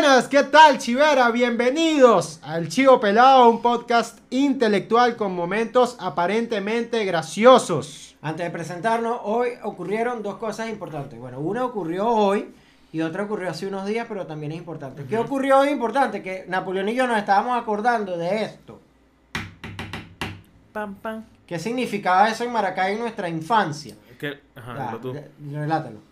Buenas, ¿qué tal, Chivera? Bienvenidos al Chivo Pelado, un podcast intelectual con momentos aparentemente graciosos. Antes de presentarnos, hoy ocurrieron dos cosas importantes. Bueno, una ocurrió hoy y otra ocurrió hace unos días, pero también es importante. ¿Qué ocurrió hoy importante? Que Napoleón y yo nos estábamos acordando de esto. Pam, pam. ¿Qué significaba eso en Maracay en nuestra infancia? Que, ajá, Ya, de- relátalo.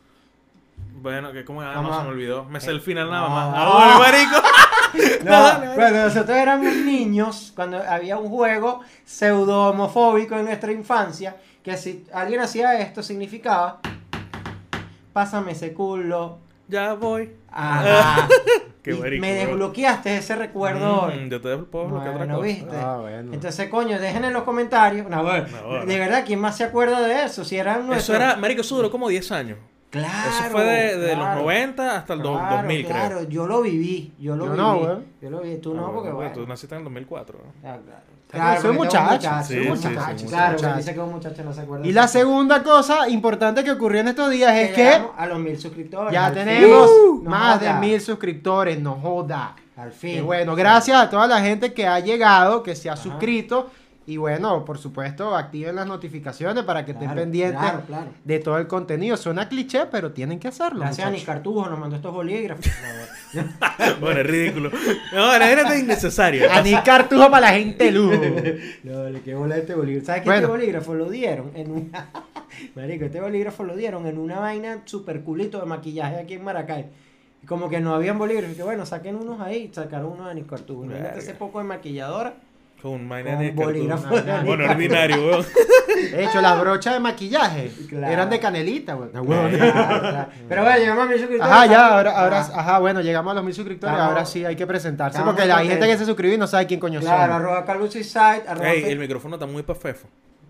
Bueno, que como ah, Vamos no a- se me olvidó. Me sé el Eh, final nada más. Ah. ¡Ah, bueno, marico! No, dale, dale. cuando nosotros éramos niños, cuando había un juego pseudo homofóbico en nuestra infancia, que si alguien hacía esto significaba pásame ese culo. Ya voy. Ajá. Qué marico, me bro. desbloqueaste ese recuerdo hoy. Mm, yo te puedo bloquear otra Bueno, cosa. ¿viste? Ah, bueno. Entonces, coño, dejen en los comentarios. No, bueno, No, bueno. de verdad, ¿quién más se acuerda de eso? Si eran Eso nuestros- era, marico, eso duró como 10 años. Claro. eso fue de, de los claro. 90 hasta el do- Claro, 2000, claro, creo. yo lo viví, yo lo Yo viví. no, güey. Yo lo viví, tú no, Ah, porque bueno, bueno. Tú naciste en el 2004. ¿no? Ah, claro. Claro, soy muchacho, soy un muchacho, muchacho, Claro, muchacho. porque dice que un muchacho no se acuerda. Y la segunda cosa importante que ocurrió en estos días es que a los mil suscriptores. ya tenemos No más de mil suscriptores, no joda. Al Y fin. bueno, gracias a toda la gente que ha llegado, que se ha Ajá. suscrito. Y bueno, por supuesto, activen las notificaciones para que estén pendientes claro, claro. de todo el contenido. Suena cliché, pero tienen que hacerlo. Gracias a Ni muchachos. Cartujo nos mandó estos bolígrafos. No, bueno. es ridículo. No, la gente es innecesaria. Ani Cartujo para la gente luz. No, le quedó bola este bolígrafo. ¿Sabes que Bueno. este bolígrafo lo dieron en un... Marico, este bolígrafo lo dieron en una vaina super culito de maquillaje aquí en Maracay. Como que no habían bolígrafos. Que bueno, saquen unos ahí. Sacaron uno de Nicartujo. Ese poco de maquilladora. Con vaina de bolígrafo de Bueno, ordinario, weón. De hecho, las brochas de maquillaje Claro. eran de canelita, güey. Ah, Claro, Claro, claro. Pero bueno, llegamos a mil suscriptores. Ajá, ya, ahora, ahora, Ah, ajá, bueno, llegamos a los mil suscriptores, Estamos- ahora sí hay que presentarse, porque hay gente que se suscribió y no sabe quién coño Claro, son. arroba Calvo Suicide, arroba Ey, el micrófono está muy pafefo.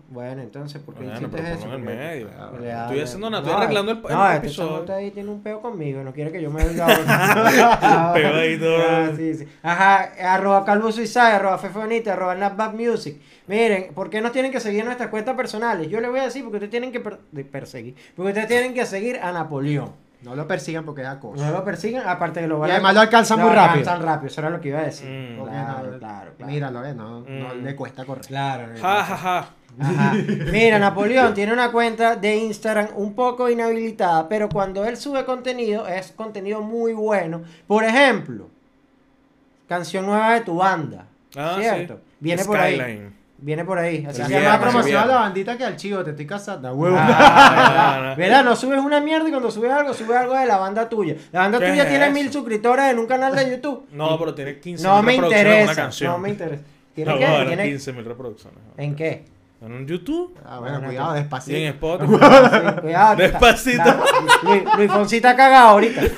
Bueno, entonces, ¿por qué Bueno, hiciste eso? en el medio. Ah, Estoy haciendo nada, no, estoy arreglando el- el No, este episodio. ahí tiene un peo conmigo, no quiere que yo me venga ahora. Pegadito. Ah, sí, sí. Ajá, arroba Calvo Suicide, arroba Fefe Bonita, arroba Napbad Music. Miren, ¿por qué nos tienen que seguir nuestras cuentas personales? Yo les voy a decir porque ustedes tienen que per- perseguir. Porque ustedes tienen que seguir a Napoleón. No lo persigan porque es acoso. No lo persigan, aparte que lo van Y además lo alcanzan lo muy rápido. alcanzan rápido, eso era lo que iba a decir. Mm. Claro, no- claro, claro. Míralo, eh, no, no Mm. le cuesta correr. Claro. Ja, ja, ja. Ajá. Mira, Napoleón tiene una cuenta de Instagram un poco inhabilitada, pero cuando él sube contenido es contenido muy bueno. Por ejemplo, canción nueva de tu banda. Ah, ¿Cierto? sí. Viene por ahí. Viene por ahí. Así llama el promoción a la bandita que al chivo te estoy casando. huevo. Ah, ¿Verdad? No subes una mierda y cuando subes algo, subes algo de la banda tuya. La banda ¿Qué tuya es tiene eso? mil suscriptores en un canal de YouTube. No, pero tiene 15 No me reproducciones en una interesa. canción. No me interesa. ¿Tiene No, ahora ¿Tiene- 15 mil reproducciones. ¿En qué? En YouTube Ah, bueno, Bueno, cuidado, que- y en despacito. Spotify. Sí, cuidado. que Despacito. Luis, Luis Fonsi está cagado ahorita.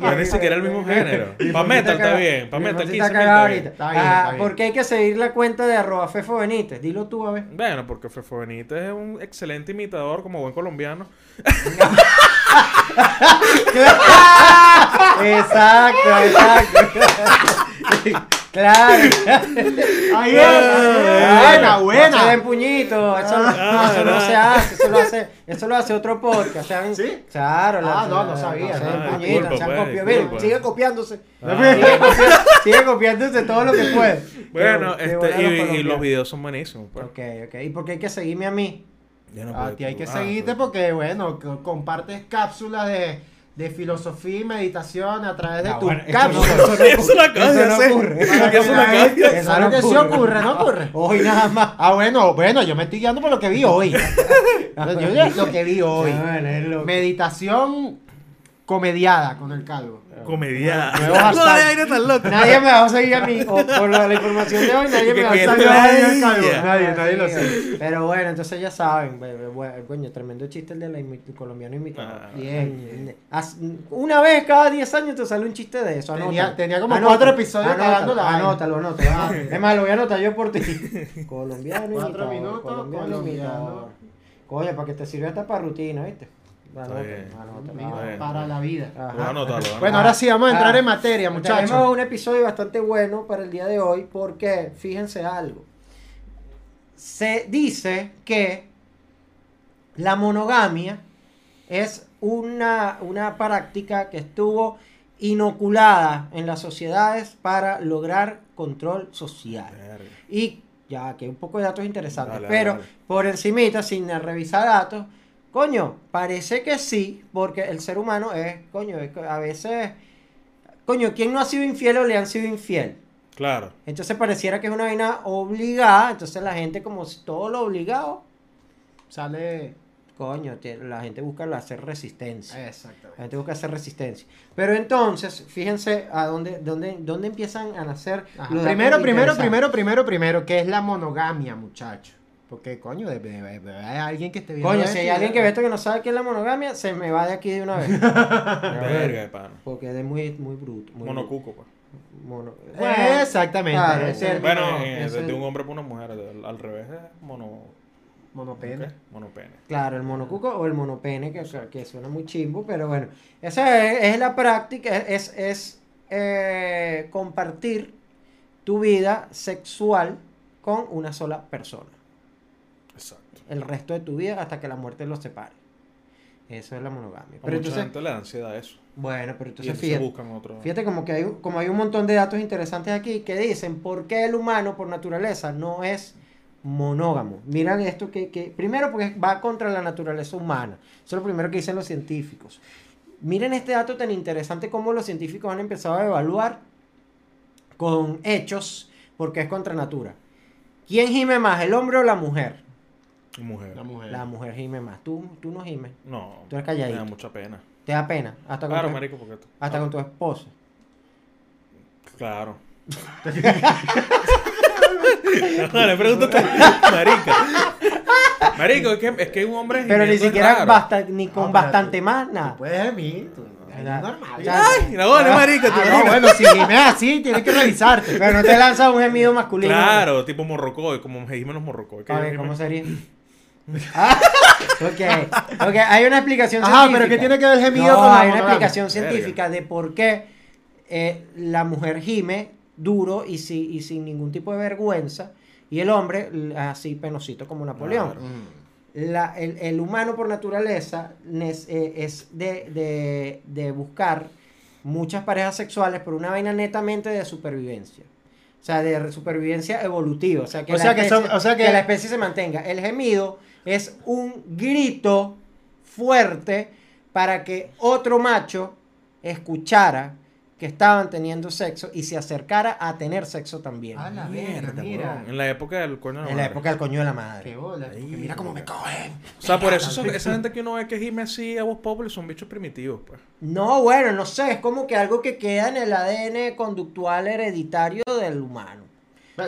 No es ni siquiera el mismo género. Pa' metal está bien. Pa' metal 15 está cagado está bien. ahorita. Está bien, Ah. ¿Por qué hay que seguir la cuenta de arroba Fefo Benítez? Dilo tú, a ver. Bueno, porque Fefo Benítez es un excelente imitador como buen colombiano. exacto, exacto. Claro. Ahí es. Buena, No buena. se den puñito. Eso, no- Ah, eso no no. se hace. Eso lo hace, eso lo hace otro podcast. ¿Sí? Claro. Ah, no, no sabía. se den Ah, puñito, disculpa, sean pues, copio- Miren, disculpa. sigue copiándose. Ah. Sigue, copiándose todo lo que puede. Bueno, Qué- qué este, y, los videos son buenísimos. Pues. Ok, ok. ¿Y por qué hay que seguirme a mí? Ya no A ti hay que ah, seguirte pues. porque, bueno, co- compartes cápsulas de, de filosofía y meditación a través de Ah, tu bueno, eso cápsula. no- eso no Eso no ocurre. Eso ocurre, ¿no ocurre? Hoy nada más. Ah, bueno, bueno, yo me estoy guiando por lo que vi hoy. yo, lo que vi hoy. Meditación comediada con el calvo. Comedia. Nuevo No, hashtag. de aire tan loco. Nadie me va a seguir a mí. O por la, la información de hoy, nadie me va a seguir a calvo. Nadie, nadie lo Sí, sabe. Pero bueno, entonces ya saben. be- be- be- Coño, tremendo chiste el de la imi- colombiano imitador. Ah, bien. Una vez cada 10 años te sale un chiste de eso. Tenía- como Anótalo, cuatro episodios anótalo, la. Anótalo, anótalo. Ah, Es más, lo voy a anotar yo por ti. Colombiano Cuatro imitador, minutos, colombiano colombiano. Coño, para que te sirva esta para rutina, ¿viste? Para la vida. Bueno, anótalo, Bueno, Ah, ahora sí vamos a entrar ah, en materia, muchachos. Tenemos un episodio bastante bueno para el día de hoy porque fíjense algo. Se dice que la monogamia es una, una práctica que estuvo inoculada en las sociedades para lograr control social. Verga. Y ya que hay un poco de datos interesantes, Dale, pero dale. por encimita, sin revisar datos, coño, parece que sí, porque el ser humano es, coño, es que a veces, coño, ¿quién no ha sido infiel o le han sido infiel? Claro. Entonces pareciera que es una vaina obligada, entonces la gente como si todo lo obligado, Sale. coño, la gente busca la- hacer resistencia. La Exactamente. gente busca hacer resistencia. Pero entonces, fíjense a dónde, dónde, dónde empiezan a nacer los Primero, primero, primero, primero, primero, ¿qué es la monogamia, muchacho? Porque, coño, debe haber alguien que esté viendo Coño, esto si hay alguien que ve esto que no sabe qué es la monogamia, se me va de aquí de una vez. Verga de pana. Porque es muy, muy bruto. Muy Monocuco, pues. Mono. Exactamente. Claro, es ese- el Bueno, eh, de un hombre para una mujer, al, al revés es mono... monopene. ¿qué? Monopene. Claro, el monocuco o el monopene, que, que suena muy chimbo, pero bueno. Esa es, es la práctica, es, es eh, compartir tu vida sexual con una sola persona. El resto de tu vida hasta que la muerte los separe. Eso es la monogamia. Pero mucha entonces, gente le da ansiedad eso. bueno, pero entonces entonces fíjate. buscan otro... Fíjate como que hay, un- como hay un montón de datos interesantes aquí que dicen por qué el humano por naturaleza no es monógamo. Miran esto que, que primero porque va contra la naturaleza humana. Eso es lo primero que dicen los científicos. Miren este dato tan interesante como los científicos han empezado a evaluar con hechos porque es contra natura. ¿Quién gime más, el hombre o la mujer? Mujer. La mujer. La mujer gime más. Tú, tú no gimes. No. Tú eres calladito. Me da mucha pena. Te da pena. Hasta con, Claro, tu, marico, porque... hasta ah, con tu esposa. Claro. Dale, pregúntate. Marica. Marico, es que, es que un hombre. Pero ni siquiera basta, ni con No, bastante tú- más, Tú nada. puedes tú- es normal. Ay, no, vale, marica. tú Ah, no, bueno, si gimes así, tienes que revisarte. Pero no te lanzas un gemido masculino. Claro, tipo morrocoy, como menos morrocoy. que A ver, ¿cómo sería? Ah, ok, ok, hay una explicación científica. pero ¿qué tiene que ver el gemido No, con la hay una monogamia? explicación científica de por qué eh, la mujer gime duro y, si- y sin ningún tipo de vergüenza y el hombre así penosito como Napoleón. Claro. La- el, el humano por naturaleza nes- eh, es de, de- de buscar muchas parejas sexuales por una vaina netamente de supervivencia. O sea, de supervivencia evolutiva. O sea, que, O la, sea que especie, son- o sea que- la especie se mantenga. El gemido es un grito fuerte para que otro macho escuchara que estaban teniendo sexo y se acercara a tener sexo también. A la Mierda, verga, mira. En la época del coño de la en la madre. época del coño de la madre. Qué bola. mira cómo me cogen. O sea, por eso son- esa gente que uno ve que gime así a voz populi son bichos primitivos, pues. No, bueno, no sé, es como que algo que queda en el ADN conductual hereditario del humano.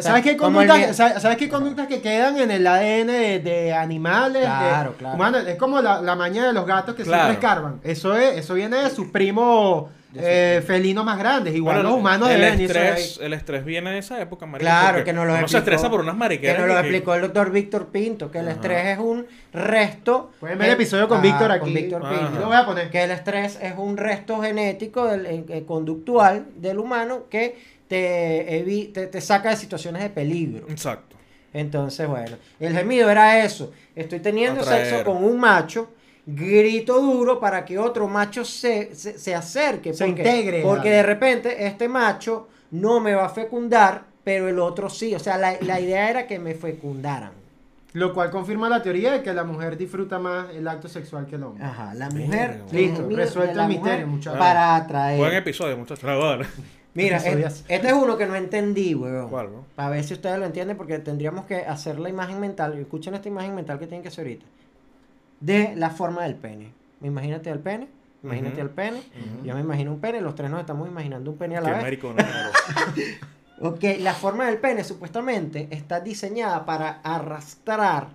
Sea, ¿Sabes qué, conductas, ¿sabes, qué conductas que quedan en el ADN de, de animales? de Claro, claro. humanos? Es como la, la maña de los gatos que Claro. siempre escarban. Eso, es, eso viene de sus primos eh, felinos más grandes. Igual Bueno, los humanos el deben estrés, el estrés viene de esa época, marico. Claro, que nos lo uno se explicó. estresa por unas mariqueras. Que nos lo que- explicó el doctor Víctor Pinto, que el Ajá. estrés es un resto. Pueden ver el episodio con Ah, Víctor con aquí. Víctor Ajá. Pinto. Lo voy a poner. Que el estrés es un resto genético, del, eh, eh, conductual del humano que te, evi- te, te saca de situaciones de peligro. Exacto. Entonces, bueno, el gemido era eso. Estoy teniendo Atraer. sexo con un macho, grito duro para que otro macho se, se, se acerque. Se porque, integre, Porque ¿vale? de repente este macho no me va a fecundar, pero el otro sí. O sea, la, la idea era que me fecundaran. Lo cual confirma la teoría de que la mujer disfruta más el acto sexual que el hombre. Ajá, la mujer. bueno. Listo, resuelto el misterio, muchachos. Para atraer. Buen episodio, muchachos. Mira, es- este es uno que no entendí, weón. ¿Cuál, no? Para ver si ustedes lo entienden, porque tendríamos que hacer la imagen mental. Escuchen esta imagen mental que tienen que hacer ahorita. De la forma del pene. Imagínate el pene. Imagínate el pene. Yo me imagino un pene. Los tres nos estamos imaginando un pene a la Qué vez. marico, no. Ok, la forma del pene supuestamente está diseñada para arrastrar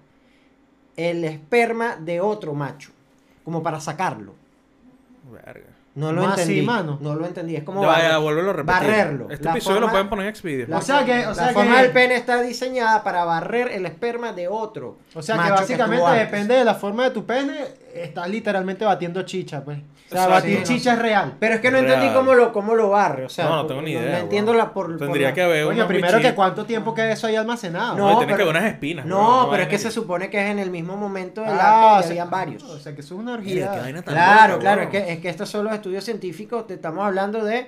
el esperma de otro macho. Como para sacarlo. Verga. No lo ¿Cómo así, entendí. mano? No lo entendí. Es como Ya barrer- vuélvelo a repetir. barrerlo. Este La episodio lo forma- pueden poner en Expedia. La O sea que- o la sea forma que- del pene está diseñada para barrer el esperma de otro. O sea que básicamente antes. depende de la forma de tu pene, estás literalmente batiendo chicha, pues. O sea, batir chicha es real. Pero es que no entendí Real. cómo lo, cómo lo barre. O sea, no, no tengo ni idea. No entiendo la por. Tendría que haber Oye, primero que cuánto tiempo queda eso ahí almacenado. No, No, tiene que pero- haber unas espinas. No, pero es que se que- supone que es en el mismo momento del Ah, acto o y sea, habían varios. O sea, que eso es una orgía. Claro, claro, es que, es que estos son los estudios científicos, te estamos hablando de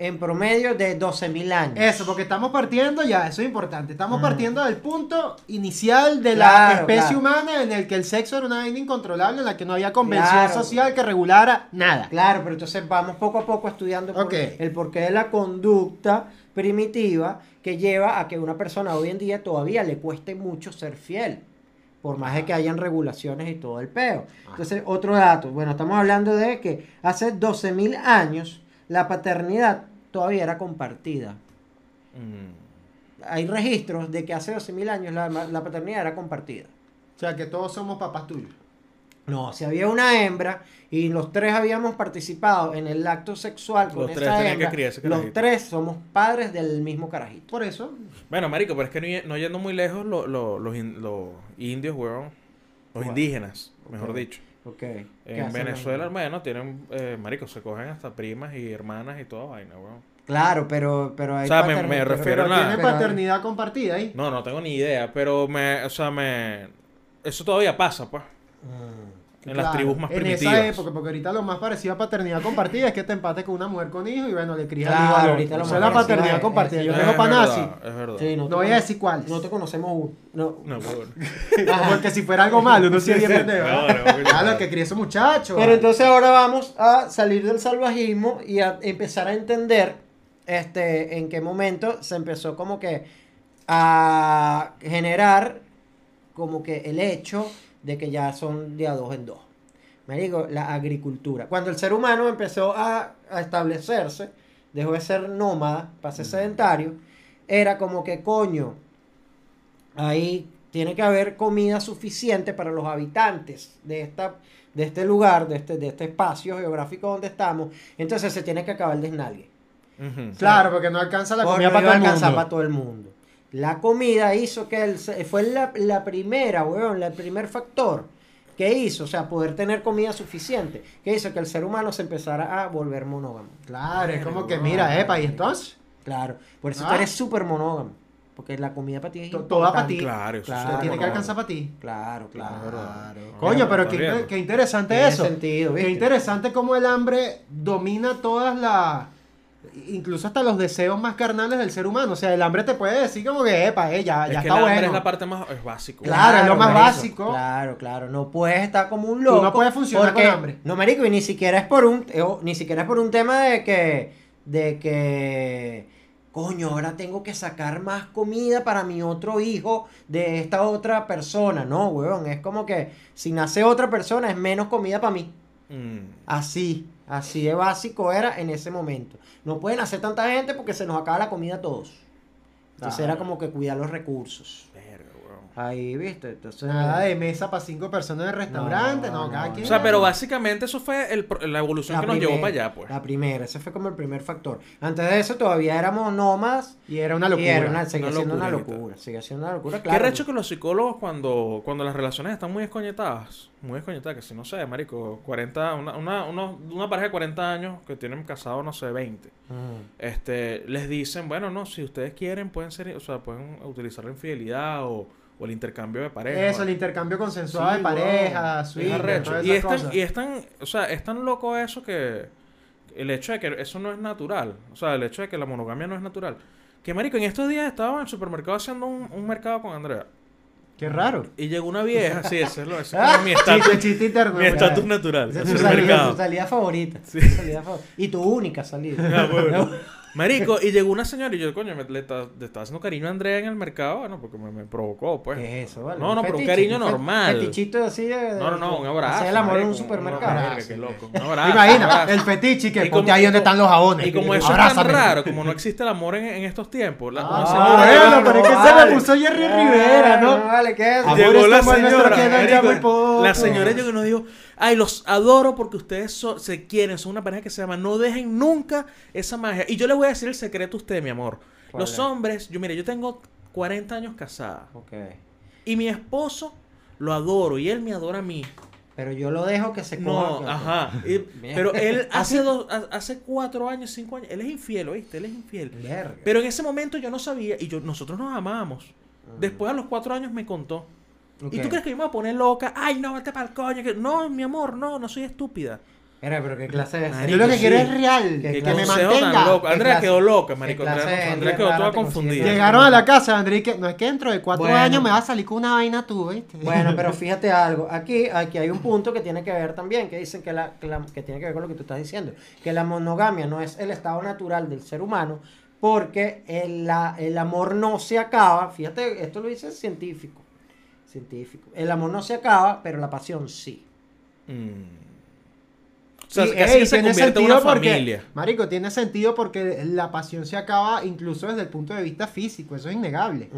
en promedio de 12.000 años. Eso, porque estamos partiendo, ya, eso es importante. Estamos Mm. partiendo del punto inicial de Claro, la especie claro. humana en el que el sexo era una vaina incontrolable, en la que no había convención Claro. social que regulara nada. Claro, pero entonces vamos poco a poco estudiando por- el porqué de la conducta primitiva que lleva a que una persona hoy en día todavía le cueste mucho ser fiel. Por más de que hayan regulaciones y todo el peo. Entonces, otro dato. Bueno, estamos hablando de que hace 12.000 años la paternidad todavía era compartida. Mm. Hay registros de que hace 12.000 años la, la paternidad era compartida. O sea, que todos somos papás tuyos. No, si había una hembra y los tres habíamos participado en el acto sexual con Los tres esa tenían que hembra, criar ese los tres somos padres del mismo carajito. Por eso. Bueno, marico, pero es que no, yendo muy lejos, lo- lo- los, in- los indios, weón, los Bueno. indígenas, mejor dicho. Ok. ¿Qué En Venezuela, bueno, tienen, eh, marico, se cogen hasta primas y hermanas y toda vaina, weón. Claro, pero, pero hay O sea, me- me refiero Pero a- tiene pero- paternidad compartida ahí. No, no tengo ni idea, pero me, o sea, me, eso todavía pasa, pues, Mm. En las tribus más en primitivas. esa época, porque ahorita lo más parecido a paternidad compartida es que te empate con una mujer con hijo y bueno, le crías Claro, al hijo ahorita lo más es la paternidad es- compartida. es- Yo es dejo para verdad, nazi. Es verdad. Sí, no, voy a decir cuáles. No te conocemos uno. No. No, weón. Porque si fuera algo malo, no sería pendejo. Claro, que críe ese muchacho. Pero entonces ahora vamos a salir del salvajismo y a empezar a entender este en qué momento se empezó como que a generar como que el hecho de que ya son de a dos en dos. Me digo, la agricultura. Cuando el ser humano empezó a, a establecerse, dejó de ser nómada para ser sedentario, era como que coño, ahí tiene que haber comida suficiente para los habitantes de esta de este lugar, de este, de este espacio geográfico donde estamos, entonces se tiene que acabar el desnalgue. Claro, porque no alcanza la Porque comida todo el mundo. para todo el mundo. La comida hizo que el, se- fue la, la primera, weón, el primer factor que hizo, o sea, poder tener comida suficiente, que hizo que el ser humano se empezara a volver monógamo. Claro, es como que mira, epa, y entonces Claro, por eso Ah. tú eres súper monógamo, porque la comida para ti es To- toda pa' importante. ti. Claro. Claro, te tiene que alcanzar para ti. Claro, claro. Claro. Coño, pero qué, qué interesante Tiene eso. sentido, Qué interesante cómo el hambre domina todas las. Incluso hasta los deseos más carnales del ser humano. O sea, el hambre te puede decir como que, epa, eh, ya, Es ya que está el hambre bueno. es la parte más es básico. Claro, es lo más básico. Claro, claro. No puedes estar como un Tú loco. no puedes funcionar porque- con hambre. No, marico, y ni siquiera es por un, eh, ni siquiera es por un tema de que, de que, coño, ahora tengo que sacar más comida para mi otro hijo de esta otra persona. No, weón, es como que si nace otra persona es menos comida para mí. Mm. Así, así de básico era en ese momento. No pueden hacer tanta gente porque se nos acaba la comida a todos. Entonces Claro. era como que cuidar los recursos. Ahí, ¿viste? Entonces, Nada de mesa para cinco personas en el restaurante, no, No, cada no, quien. O sea, pero básicamente eso fue el pro- la evolución La que nos llevó para allá, pues. La primera, ese fue como el primer factor. Antes de eso todavía éramos nómadas. Y era una Y locura. era una, seguía Una siendo una locura. Sigue siendo una locura, Qué claro. recho que los psicólogos cuando, cuando las relaciones están muy escoñetadas, muy escoñetadas, que si no sé, marico, 40, una, una, unos- una pareja de 40 años que tienen casados, no sé, 20, Mm. este, les dicen, bueno, no, si ustedes quieren, pueden ser, o sea, pueden utilizar la infidelidad o, o el intercambio de pareja. Eso, el intercambio consensuado Sí, de pareja, weón. swinger, Es Y es, y es tan, o sea, es tan loco eso que el hecho de que eso no es natural, o sea, el hecho de que la monogamia no es natural. Que marico, en estos días estaba en el supermercado haciendo un, un mercado con Andrea. Qué raro. Y llegó una vieja, sí, ese es, lo, ese es Ah, como mi estatus, chiste, chiste interno. mi pues. estatus natural. Esa es tu salida, tu salida favorita. Sí. Tu salida favorita. Y tu única salida. Ah, bueno. Marico, y llegó una señora y yo, coño, me, le, está- le estaba haciendo cariño a Andrea en el mercado, bueno, porque me, me provocó, pues. ¿Qué es eso, vale? No, no, pero un cariño un normal. Fetichito así de. No, no, no, un abrazo. Hacer el amor en un marico, supermercado. verga, abrazo, qué sí. loco. Un abrazo. un Imagina, el fetiche que ponte ahí donde están los jabones. Y como eso es tan raro, como no existe el amor en, en estos tiempos, la, Ah, señora- bueno, pero es que se me puso Jerry Rivera, ¿no? Vale, ¿qué es? Llegó la señora, marico, la señora llegó y nos dijo, ay, los adoro porque ustedes se quieren, son una pareja que se llama, no dejen nunca esa magia. Y yo le voy a decir el secreto a usted, mi amor. ¿Cuál Los es? hombres, yo mire, yo tengo 40 años casada Ok. y mi esposo lo adoro y él me adora a mí. Pero yo lo dejo que se No, coja. ajá. Y- Bien. pero él hace dos, ha- hace cuatro años, cinco años, él es infiel, ¿oíste? Él es infiel. Verga. Pero en ese momento yo no sabía y yo, nosotros nos amábamos. Después a los cuatro años me contó. ¿Y tú crees que yo me voy a poner loca? Ay, no, vete para el coño. que- No, mi amor, no, no soy estúpida. Era, pero qué clase de... Marico, Yo lo que sí. quiero es real, que, me mantenga. loco. Andrea clase- quedó loca, marico. Andrea, Andrea quedó toda confundida. Llegaron a la casa, André, y que no es que dentro de cuatro Bueno. años me va a salir con una vaina tú, ¿viste? Bueno, pero fíjate algo. Aquí, aquí hay un punto que tiene que ver también, que dicen que, la, que, la- que tiene que ver con lo que tú estás diciendo, que la monogamia no es el estado natural del ser humano, porque el, la- el amor no se acaba. Fíjate, esto lo dice el científico. Científico. El amor no se acaba, pero la pasión sí. Mm. O sea, Y, casi ey, que se tiene convierte en una porque, familia. Marico, tiene sentido porque la pasión se acaba incluso desde el punto de vista físico, eso es innegable.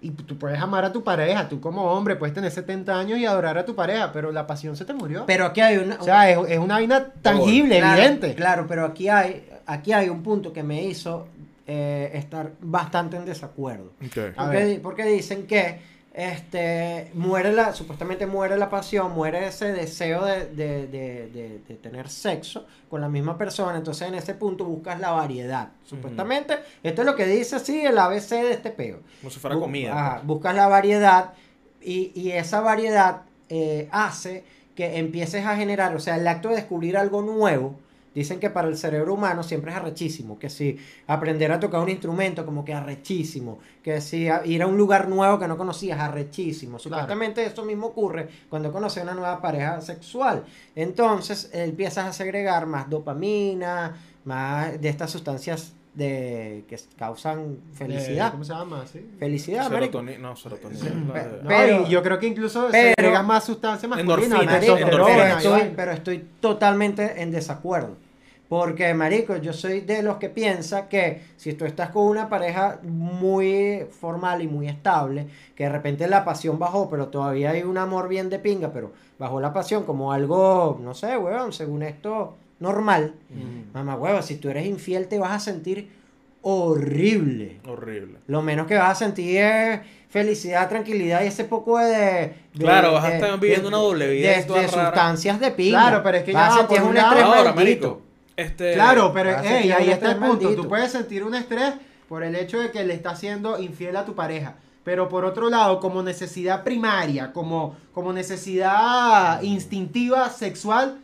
Y tú puedes amar a tu pareja, tú como hombre puedes tener 70 años y adorar a tu pareja, pero la pasión se te murió. Pero aquí hay una... o sea, es, es una vaina tangible, Claro, evidente. Claro, pero aquí hay, aquí hay un punto que me hizo eh, estar bastante en desacuerdo. Porque, porque dicen que este muere la, supuestamente muere la pasión, muere ese deseo de, de- de- de- tener sexo con la misma persona. Entonces en ese punto buscas la variedad. Supuestamente, esto es lo que dice así el ABC de este peo. Como si fuera Bu- comida. ajá, pues. buscas la variedad y, y esa variedad eh, hace que empieces a generar, o sea, el acto de descubrir algo nuevo. Dicen que para el cerebro humano siempre es arrechísimo, que si aprender a tocar un instrumento como que arrechísimo, que si ir a un lugar nuevo que no conocías arrechísimo. Supuestamente eso mismo ocurre cuando conoces una nueva pareja sexual. Entonces empiezas a segregar más dopamina, más de estas sustancias de que causan felicidad. ¿Cómo se llama? Sí. Felicidad, marico. Serotonina. No, serotonina. Pero- y yo creo que incluso pero- segregas más sustancias masculinas, Endorfina, endorfina, pero, estoy, pero estoy totalmente en desacuerdo. Porque, marico, yo soy de los que piensa que si tú estás con una pareja muy formal y muy estable, que de repente la pasión bajó, pero todavía hay un amor bien de pinga, pero bajó la pasión como algo, no sé, weón, según esto, normal. Mm. Mamá, huevo, si tú eres infiel te vas a sentir horrible. Horrible. Lo menos que vas a sentir es felicidad, tranquilidad y ese poco de... de- Claro, vas a estar viviendo una doble vida De, sustancias de pinga. Claro, pero es que Vas ya a va, sentir por un estrés Ahora, marico. Este, Claro, pero vas a ey, sentir ahí está el punto. maldito. Tú puedes sentir un estrés por el hecho de que le estás siendo infiel a tu pareja. Pero por otro lado, como necesidad primaria, como, como necesidad instintiva, sexual,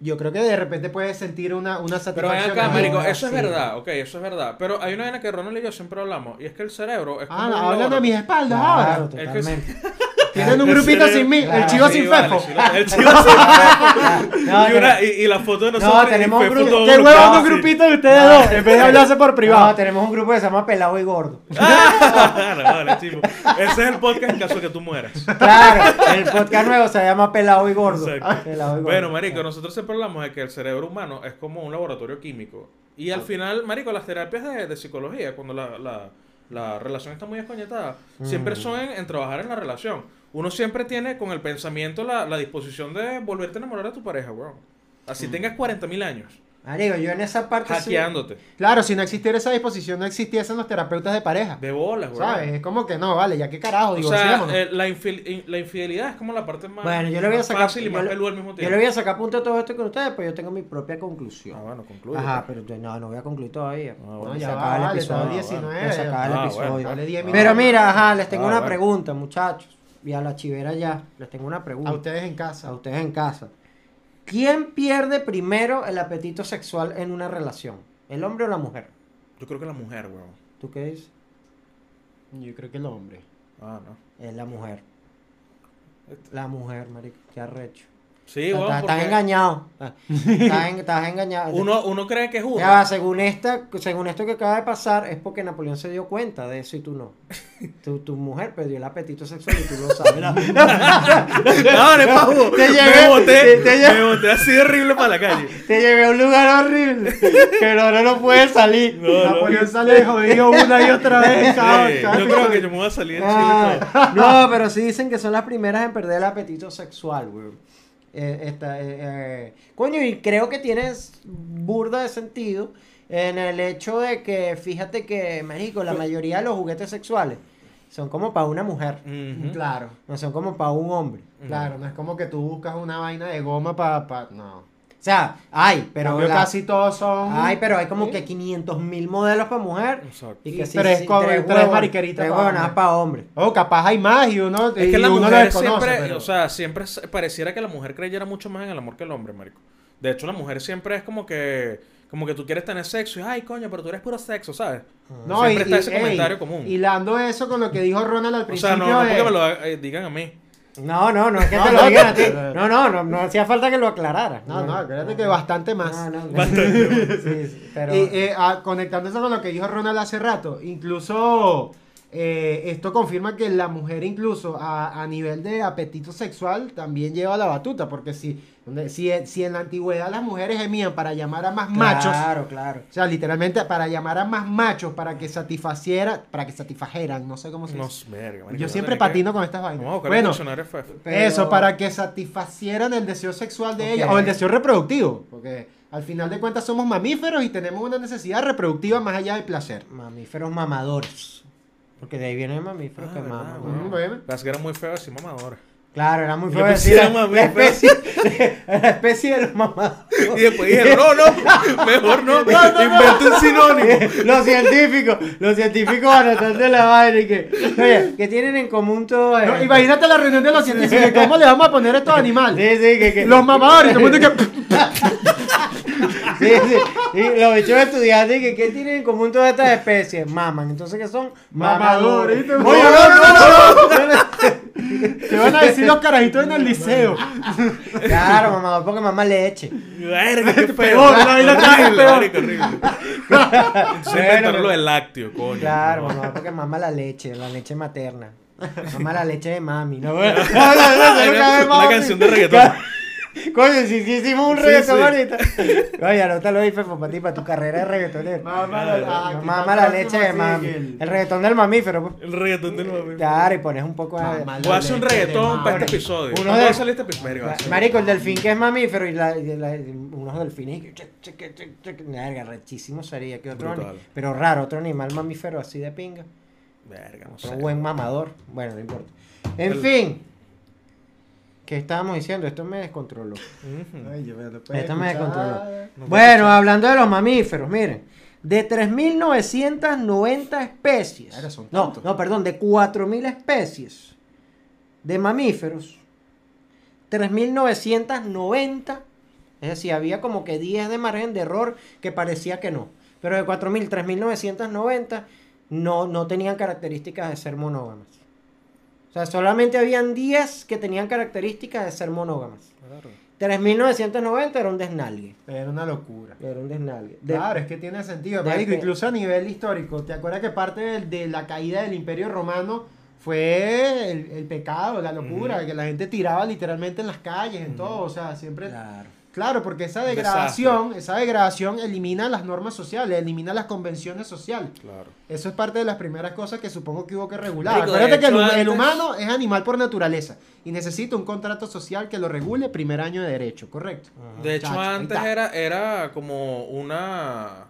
yo creo que de repente puedes sentir una, una Pero satisfacción. acá, marico, no, eso es sí. verdad, ok, eso es verdad. Pero hay una vaina que Ronald y yo siempre hablamos, y es que el cerebro es como Ah, un hablan a laboratorio. mis espaldas Claro, ahora. Es que. Tienen un grupito sin mí, el chivo Sí, sin vale, fefo. el chivo sin fefo. No, y, no, una- y, y la foto de nosotros. y tenemos un grupo- ¡Qué huevón un grupito de ustedes No, dos! En vez de hablarse por No, privado. tenemos un grupo que se llama Pelado y Gordo. Vale, chivo. Ese es el podcast en caso de que tú mueras. Claro, el podcast nuevo se llama Pelado y Gordo. Exacto. Pelado y Gordo. Bueno, marico, nosotros siempre hablamos de que el cerebro humano es como un laboratorio químico. Y Ah. al final, marico, las terapias de, de psicología, cuando la, la, la relación está muy escoñetada, siempre Mm. son en, en trabajar en la relación. Uno siempre tiene con el pensamiento la, la disposición de volverte a enamorar de tu pareja, weón. Así Mm. tengas 40.000 años, Marico, yo en esa parte sí- hackeándote. Claro, si no existiera esa disposición, no existiesen los terapeutas de pareja. De bolas, weón. ¿Sabes? Es como que no, vale, ya qué carajo, O sea, eh, la, infil- in- la infidelidad es como la parte más, Bueno, yo le voy a más sacar. fácil y yo más peluda al mismo Yo tiempo. le voy a sacar punto a todo esto con ustedes, pues yo tengo mi propia conclusión. Ah, bueno, concluye. Ajá, pues. pero yo- no, no voy a concluir todavía. Ah, bueno. No, ya va, el vale, episodio. Ah, 19. Ya se acaba el episodio. bueno. Vale 10 Ah, minutos. Pero mira, ajá, les tengo Ah, una pregunta, muchachos. Y a la chivera ya, les tengo una pregunta. A ustedes en A casa. ustedes en casa. ¿Quién pierde primero el apetito sexual en una relación? ¿El hombre o la mujer? Yo creo que la mujer, weón. ¿Tú qué dices? Yo creo que el hombre. Ah, no. Es la mujer. La mujer, marico. Qué arrecho. Sí, Estás- engañado. Estás, en- estás engañado. uno, uno cree que es uno. Ya según, esta, según esto que acaba de pasar, es porque Napoleón se dio cuenta de eso y tú no. Tu, tu mujer perdió el apetito sexual y tú lo sabes. No, no. Te llevé- me boté, te- te llevé- me boté así de horrible para la calle. Te llevé a un lugar horrible, pero ahora no puedes salir. No, no. Napoleón sale jodido una y otra vez. Sí, yo creo que yo me voy a salir en Chile. Ah, no, pero sí dicen que son las primeras en perder el apetito sexual, güey. Eh, esta, eh, eh, coño, y creo que tienes burda de sentido en el hecho de que, fíjate que, México, la mayoría de los juguetes sexuales son como para una mujer. Claro, no son como para un hombre. claro, no es como que tú buscas una vaina de goma para... no. O sea, hay, pero la- casi todos son... hay, pero hay como ¿Sí? que 500 mil modelos para mujer Exacto. y que Y sí, tres sí, tres mariqueritas tres pa' huevonadas hombre. para hombre. Oh, capaz hay más y uno, Es y que la uno mujer desconoce, siempre, pero- o sea, siempre pareciera que la mujer creyera mucho más en el amor que el hombre, marico. De hecho, la mujer siempre es como que, como que tú quieres tener sexo y, ay, coño, pero tú eres puro sexo, ¿sabes? No, Siempre y- está y- ese ey, comentario común. Hilando eso con lo que dijo Ronald al O principio. sea, no, no porque me lo eh, digan a mí. No, no, no es que No, te lo digan a ti. no, No, no, no, no hacía falta que lo aclarara. No, no, acuérdate que bastante más. No, no. Bastante. Sí, sí, pero Y, eh, ah, conectando eso con lo que dijo Ronald hace rato, incluso eh, esto confirma que la mujer incluso a, a nivel de apetito sexual también lleva la batuta, porque si, si, si en la antigüedad las mujeres gemían para llamar a más machos, Claro, claro. o sea, literalmente para llamar a más machos, para que satisfaciera, para que satisfajeran, no sé cómo se No, dice. Yo siempre que- patino con estas vainas. El Bueno. Pero- eso, para que satisfacieran el deseo sexual de Ok. ella o el deseo reproductivo. Porque al final de cuentas somos mamíferos y tenemos una necesidad reproductiva más allá del placer. Mamíferos mamadores. Porque de ahí viene el mamífero Ah, que verdad, mama. bueno. Las que era muy feo decir mamadora. Claro, era muy Y feo decir la, la especie, la especie de los mamados. Y después dije, no, no, mejor no, inventa un sinónimo. los científicos, los científicos anotando la vaina y que, oye, que tienen en común todo No, esto? imagínate la reunión de los científicos. ¿Cómo le vamos a poner a estos animales? Sí, sí, que, que- Los mamadores. Todo el mundo que... sí, sí. Y los bichos estudiantes que, ¿qué tienen en común todas estas especies? Maman, entonces ¿qué son? Mamadores. Oye, No, no, no, no. ¿Qué van a decir los carajitos en el liceo? Claro, mamador, porque mamá leche. Verga, qué. Peor, la peor. Bueno, inventaron lo del lácteo, coño. Claro, mamador, porque mama la leche, la leche materna. Mama la leche de mami. No, mami. canción de reggaetón. Coño, si, si hicimos un Sí, reggaetón sí. ahorita. Oye, anótalo ahí, Fefo, para ti, para tu carrera de reggaetonero. Mamá la- ah, Mama la leche de mami. El reggaetón del mamífero, pues. El reggaetón del mami. Claro, y pones un poco de... Mamá Voy a hacer un reggaetón para este episodio. Uno ¿Cuándo de- va a salir este episodio? Marico, el delfín que es mamífero y, la, y la- unos delfines que... Verga, rechísimo sería que otro Pero raro, otro animal mamífero así de pinga. Verga, no sé. Otro buen mamador. Bueno, no importa. En El- fin. ¿Qué estábamos diciendo? Esto me descontroló. Ujú. Ay, yo me lo puedo Esto me descontroló. No Bueno, hablando de los mamíferos, miren. De 3.990 especies. Son No, no, perdón, de 4.000 especies de mamíferos. 3.990. Es decir, había como que 10 de margen de error que parecía que no. Pero de 4.000, 3.990 no, no tenían características de ser monógamas. O sea, solamente habían 10 que tenían características de ser monógamas. Claro. 3.990 era un desnalgue. Era una locura. Era un desnalgue. De- Claro, es que tiene sentido. de marico, que- incluso a nivel histórico. ¿Te acuerdas que parte de, la caída del Imperio Romano fue el, el pecado, la locura? Que la gente tiraba literalmente en las calles, en todo. O sea, siempre. Claro. Claro, porque esa degradación, esa degradación elimina las normas sociales, elimina las convenciones sociales. Claro. Eso es parte de las primeras cosas que supongo que hubo que regular. Acuérdate que el, humano es animal por naturaleza y necesita un contrato social que lo regule primer año de derecho, ¿correcto? De hecho, Chacho, antes era, era como una,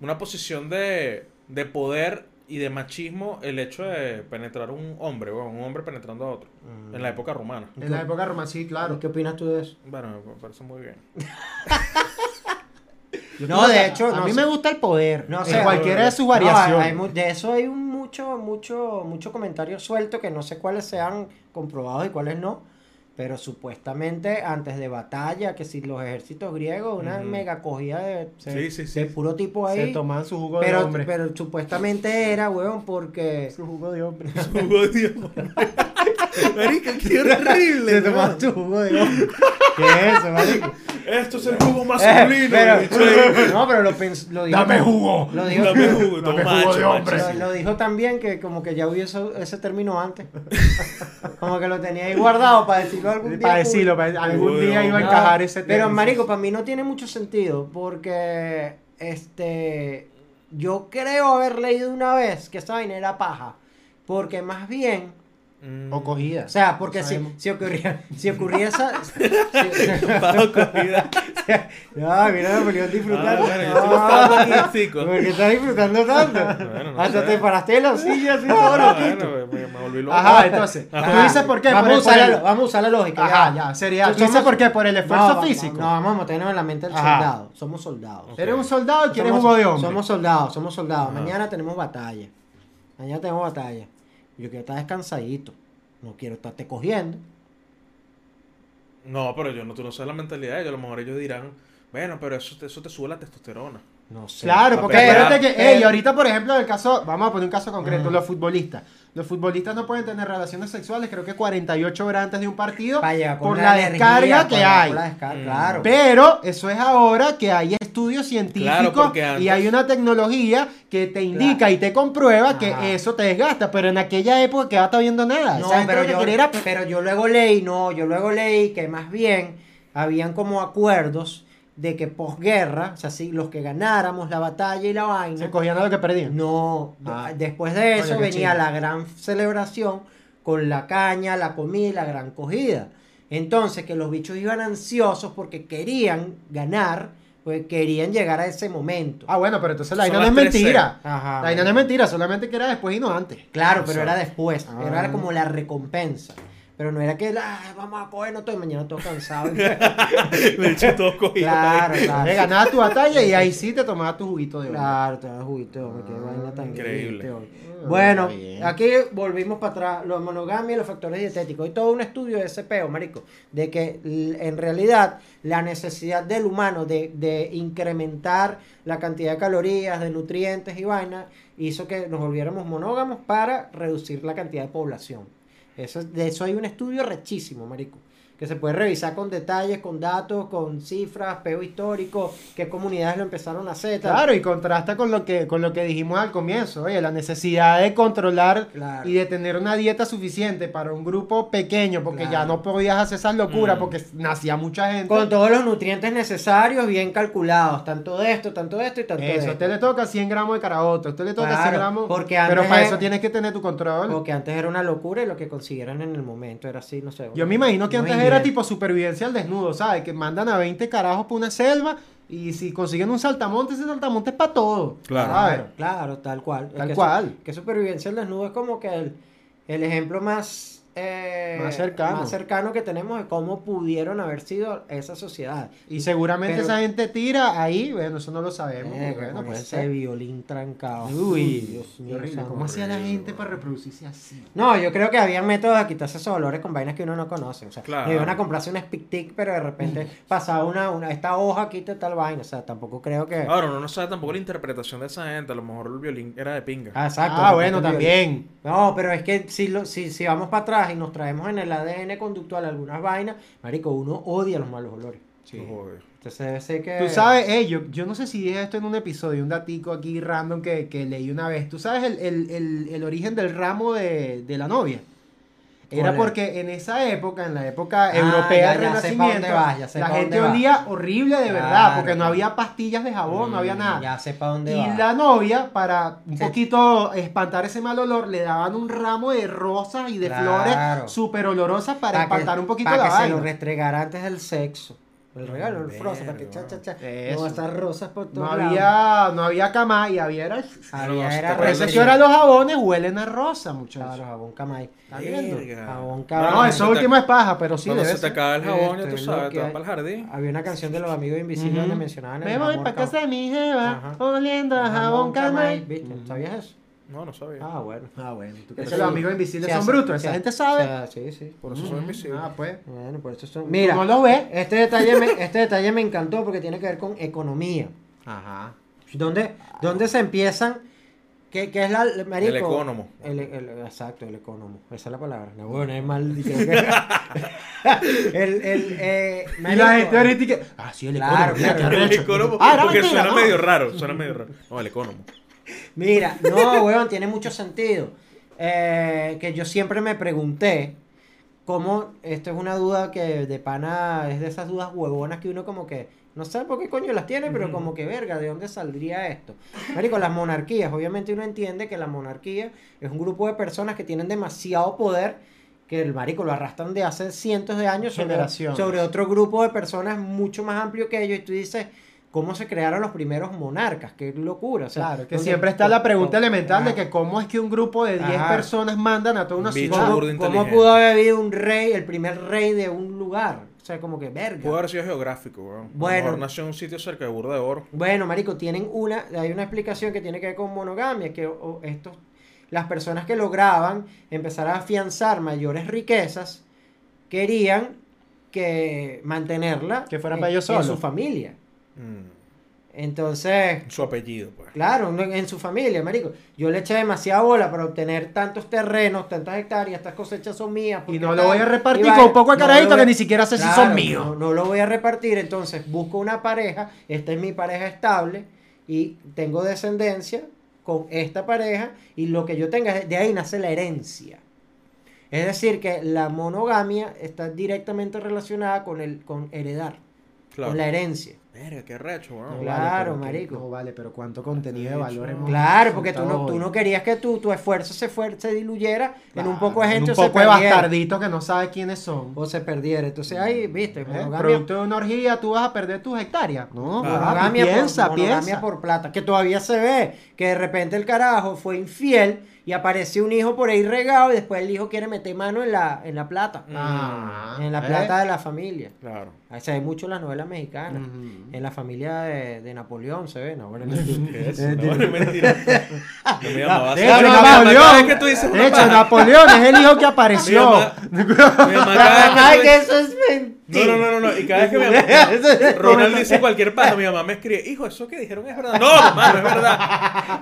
una posición de, de poder y de machismo el hecho de penetrar un hombre, weón, un hombre penetrando a otro. Mm. En la época romana. En la época romana, sí, claro. ¿Qué opinas tú de eso? Bueno, me parece muy bien. No, de que hecho, a no mí sé. me gusta el poder, No en sé, cualquiera de sus No, hay- variaciones. de eso hay un mucho, mucho, mucho comentario suelto que no sé cuáles sean comprobados y cuáles no. Pero supuestamente antes de batalla, que si los ejércitos griegos, una Ujú. mega cogida de, Sí, sí, sí. de puro tipo Se ahí. toman su jugo de Pero, hombre. pero supuestamente era, weón, porque Su jugo de hombre. Oh, Dios. Marica, qué horrible. se tomaban su jugo de hombre. ¿Qué es eso, marico? Esto es el jugo Eh, masculino. pero- no, pero lo, pens- lo dijo. Dame jugo. Lo dijo, Dame jugo, Dame macho, jugo de hombre. Lo, lo dijo también que como que ya hubiese ese término antes. como que lo tenía ahí guardado para decirlo algún día. Para decirlo, para- algún día iba a encajar ese Pero término. marico, para mí no tiene mucho sentido porque este yo creo haber leído una vez que esa vaina era paja, porque más bien Mm. O cogida. o sea, porque No si, si ocurría si ocurría esa si, comida. No, mira Napoleón disfrutando. Ah, bueno, yo estoy gustando aquí, chicos. ¿Por qué estás disfrutando tanto? Bueno, no Hasta sé. te paraste de la silla así todo Ah, loquito. bueno, me, me volví loco. Ajá, entonces. Tú Ajá. dices por qué. Vamos, por a el- usar por el- la, vamos a usar la lógica. Ajá, ya, sería. Tú ¿Tú dices por qué? Por el esfuerzo No, físico. No, vamos a meternos en la mente del Ajá. soldado. Somos soldados. Eres un soldado y quieres jugo de hombre. Somos soldados, somos soldados. Ajá. Mañana tenemos batalla. Mañana tenemos batalla. Yo quiero estar descansadito. No quiero estarte cogiendo. No, pero yo no, tú no sabes la mentalidad de ellos. A lo mejor ellos dirán, bueno, pero eso, eso te sube la testosterona. No sé. Claro, porque acuérdate que, pero- ey, ahorita por ejemplo, el caso, vamos a poner un caso concreto, Ajá. los futbolistas. Los futbolistas no pueden tener relaciones sexuales, creo que 48 horas antes de un partido, con por la descarga que hay. la descarga, Mm. Claro. Pero eso es ahora que hay estudios científicos Claro, porque antes- y hay una tecnología que te indica y te comprueba Ajá. que eso te desgasta, pero en aquella época que está viendo nada. No, pero yo, era- pero yo luego leí, no, yo luego leí que más bien habían como acuerdos de que posguerra, o sea, si los que ganáramos la batalla y la vaina, se cogían a lo que perdían. no, Ah. después de eso venía la gran celebración con la caña, la comida y la gran cogida. Entonces, que los bichos iban ansiosos porque querían ganar, pues querían llegar a ese momento. Ah, bueno, pero entonces la vaina no es las 13. mentira. Ajá, La vaina no es mentira, solamente que era después y no antes. Claro, pero era después, Ah. era como la recompensa. Pero no era que "Ay, vamos a coger, no estoy mañana todo cansado. De hecho, todos cogidos. claro, claro. Ganabas tu batalla y ahí sí te tomabas tu juguito de oro. Claro, te das juguito, hombre, qué Ah, vaina tan increíble. increíble. Ah, Bueno, aquí volvimos para atrás, la monogamia y los factores dietéticos. Hay todo un estudio de ese peo, marico, de que en realidad la necesidad del humano de, de incrementar la cantidad de calorías, de nutrientes y vainas, hizo que nos volviéramos monógamos para reducir la cantidad de población. Eso, de eso hay un estudio rechísimo, marico. Que se puede revisar con detalles, con datos, con cifras, peo histórico, qué comunidades lo empezaron a hacer. tal. Claro, y contrasta con lo que con lo que dijimos al comienzo, oye, la necesidad de controlar Claro. y de tener una dieta suficiente para un grupo pequeño, porque ya no podías hacer esas locuras, Mm. porque nacía mucha gente. Con todos los nutrientes necesarios, bien calculados. Tanto de esto, tanto de esto y tanto de Eso, a esto. usted le toca 100 gramos de caraota, a usted le toca Claro, 100 gramos. porque pero antes para era- eso tienes que tener tu control. Porque antes era una locura y lo que consiguieran en el momento era así, no sé. Yo me imagino que antes era ingredientes. tipo supervivencia al desnudo, ¿sabes? Que mandan a 20 carajos por una selva y si consiguen un saltamonte, ese saltamonte es para todo. Claro. ¿sabes? Claro, tal cual. Es Tal que cual. su- que supervivencia al desnudo es como que el, el ejemplo más, eh, Más cercano. más cercano que tenemos de cómo pudieron haber sido esa sociedad. Y seguramente Pero- esa gente tira ahí, bueno, eso no lo sabemos. Eh, porque, bueno, con pues, ese eh. violín trancado. Uy, Dios mío. horrible. ¿Cómo hacía la gente para reproducirse así? No, yo creo que había métodos de quitarse esos dolores con vainas que uno no conoce. O sea, Claro. iban a comprarse un speak tick, pero de repente pasaba una, una, esta hoja quita tal vaina. O sea, tampoco creo que. Ahora, uno no sabe tampoco la interpretación de esa gente. A lo mejor el violín era de pinga. Ah, exacto. ah, bueno, también. No, pero es que si, lo, si, si vamos para atrás y nos traemos en el ADN conductual algunas vainas, marico, uno odia los malos olores. Joder. Entonces debe ser que... Tú sabes, eh, yo, yo no sé si dije esto en un episodio, un datico aquí random que, que leí una vez. ¿Tú sabes el, el- el- el origen del ramo de, de la novia? Era porque en esa época, en la época Ah, europea del Renacimiento, vas, la gente olía horrible de verdad, porque no había pastillas de jabón, no había Mm, nada. Ya sé para dónde Y la novia, para un Sí. poquito espantar ese mal olor, le daban un ramo de rosas y de Claro. flores súper olorosas para Pa' espantar que- un poquito pa' la que se lo restregara antes del sexo. El regalo, el Verga. frozo, para que cha, cha, cha. Eso. No esas rosas por No todos lados. había, no había cama y había era... Había era Por eso que ahora los jabones huelen a rosa, muchachos. Claro, jabón camay. ¿Está viendo? Verga. Jabón No, camay. No, eso último es paja, pero sí Cuando debe se te acaba el jabón, ya tú sabes, te vas para el jardín. Había una canción de los amigos invisibles donde mencionaban el Me voy para casa de camay. mi jeva, oliendo a jabón camay. ¿Viste? ¿Sabías eso? No, no sabía. Ah, bueno. Ah, bueno. ¿Tú Eso crees que los amigos invisibles son brutos? Esa gente sabe. o sea, sí, sí. Por eso soy invisible. Ah, pues. Bueno, por eso son... Mira, no lo ves. este detalle, me, este detalle me encantó porque tiene que ver con economía. Ajá. ¿Dónde, dónde se empiezan? ¿Qué, qué es la... Marico? El ecónomo. El, el- exacto, el economo. Esa es la palabra. No, bueno, es mal. el, el, eh, Y marico, la gente ahorita que. Ah, sí, el Claro, economo, claro. qué El arrecho. ecónomo. Ah, porque mentira, suena ¿no? medio raro. Suena medio raro. No, el ecónomo. Mira, no, weón, tiene mucho sentido. Eh, que yo siempre me pregunté cómo, esto es una duda que de pana es de esas dudas huevonas que uno como que, no sabe por qué coño las tiene, pero como que verga, ¿de dónde saldría esto? Marico, las monarquías, obviamente uno entiende que la monarquía es un grupo de personas que tienen demasiado poder que el marico lo arrastran de hace cientos de años sobre, otro grupo de personas mucho más amplio que ellos. Y tú dices, ¿cómo se crearon los primeros monarcas? Qué locura. O sea, Claro, que donde- siempre está la pregunta elemental de que cómo es que un grupo de 10 Ajá. personas mandan a toda una Un bicho ciudad. ¿Cómo, pudo haber habido un rey, el primer rey de un lugar? O sea, como que verga. Pudo haber sido geográfico, weón. Bueno. mejor nació en un sitio cerca de Burda de Oro. Bueno, marico, tienen una, hay una explicación que tiene que ver con monogamia, que o, estos, las personas que lograban empezar a afianzar mayores riquezas, querían que mantenerla Que fueran en- para ellos en solos. su familia. Mm. Entonces, Su apellido, pues. claro, en su familia, marico. Yo le eché demasiada bola para obtener tantos terrenos, tantas hectáreas, estas cosechas son mías. Y no lo voy a repartir con un poco de carajito que ni siquiera sé si son míos. No, no lo voy a repartir, entonces busco una pareja, esta es mi pareja estable y tengo descendencia con esta pareja y lo que yo tenga, de ahí nace la herencia. Es decir, que la monogamia está directamente relacionada con el con heredar, Claro. con la herencia. Verga, qué recho, weón. No Claro, vale, pero que- marico. No vale, pero cuánto contenido de valor hemos Claro, porque tú no, tú no querías que tu, tu esfuerzo se, fuer- se diluyera en un poco de en gente un o se poco de bastarditos que no sabe quiénes son. O se perdiera. Entonces ahí, viste, ¿Eh? monogamia Producto de una orgía, tú vas a perder tus hectáreas. No, Claro. Monogamia, piensa, por, monogamia piensa. por plata. Que todavía se ve que de repente el carajo fue infiel y apareció un hijo por ahí regado y después el hijo quiere meter mano en la, en la plata. Ah, en la ¿eh? plata de la familia. Claro. Ahí se ve mucho en las novelas mexicanas. En la familia de, de Napoleón se ve, ¿no? Bueno, ¿Qué es eso? Eh, No, no, mentira. No me llamaba así. De hecho, No, no, Napoleón, vez que tú dices de hecho, Napoleón es el hijo que apareció. mi mamá que eso es mentira. No, no, no, no, y cada vez que mi mamá, Ronald dice cualquier paja, mi mamá me escribe, hijo, eso que dijeron es verdad. No, mamá, no es verdad.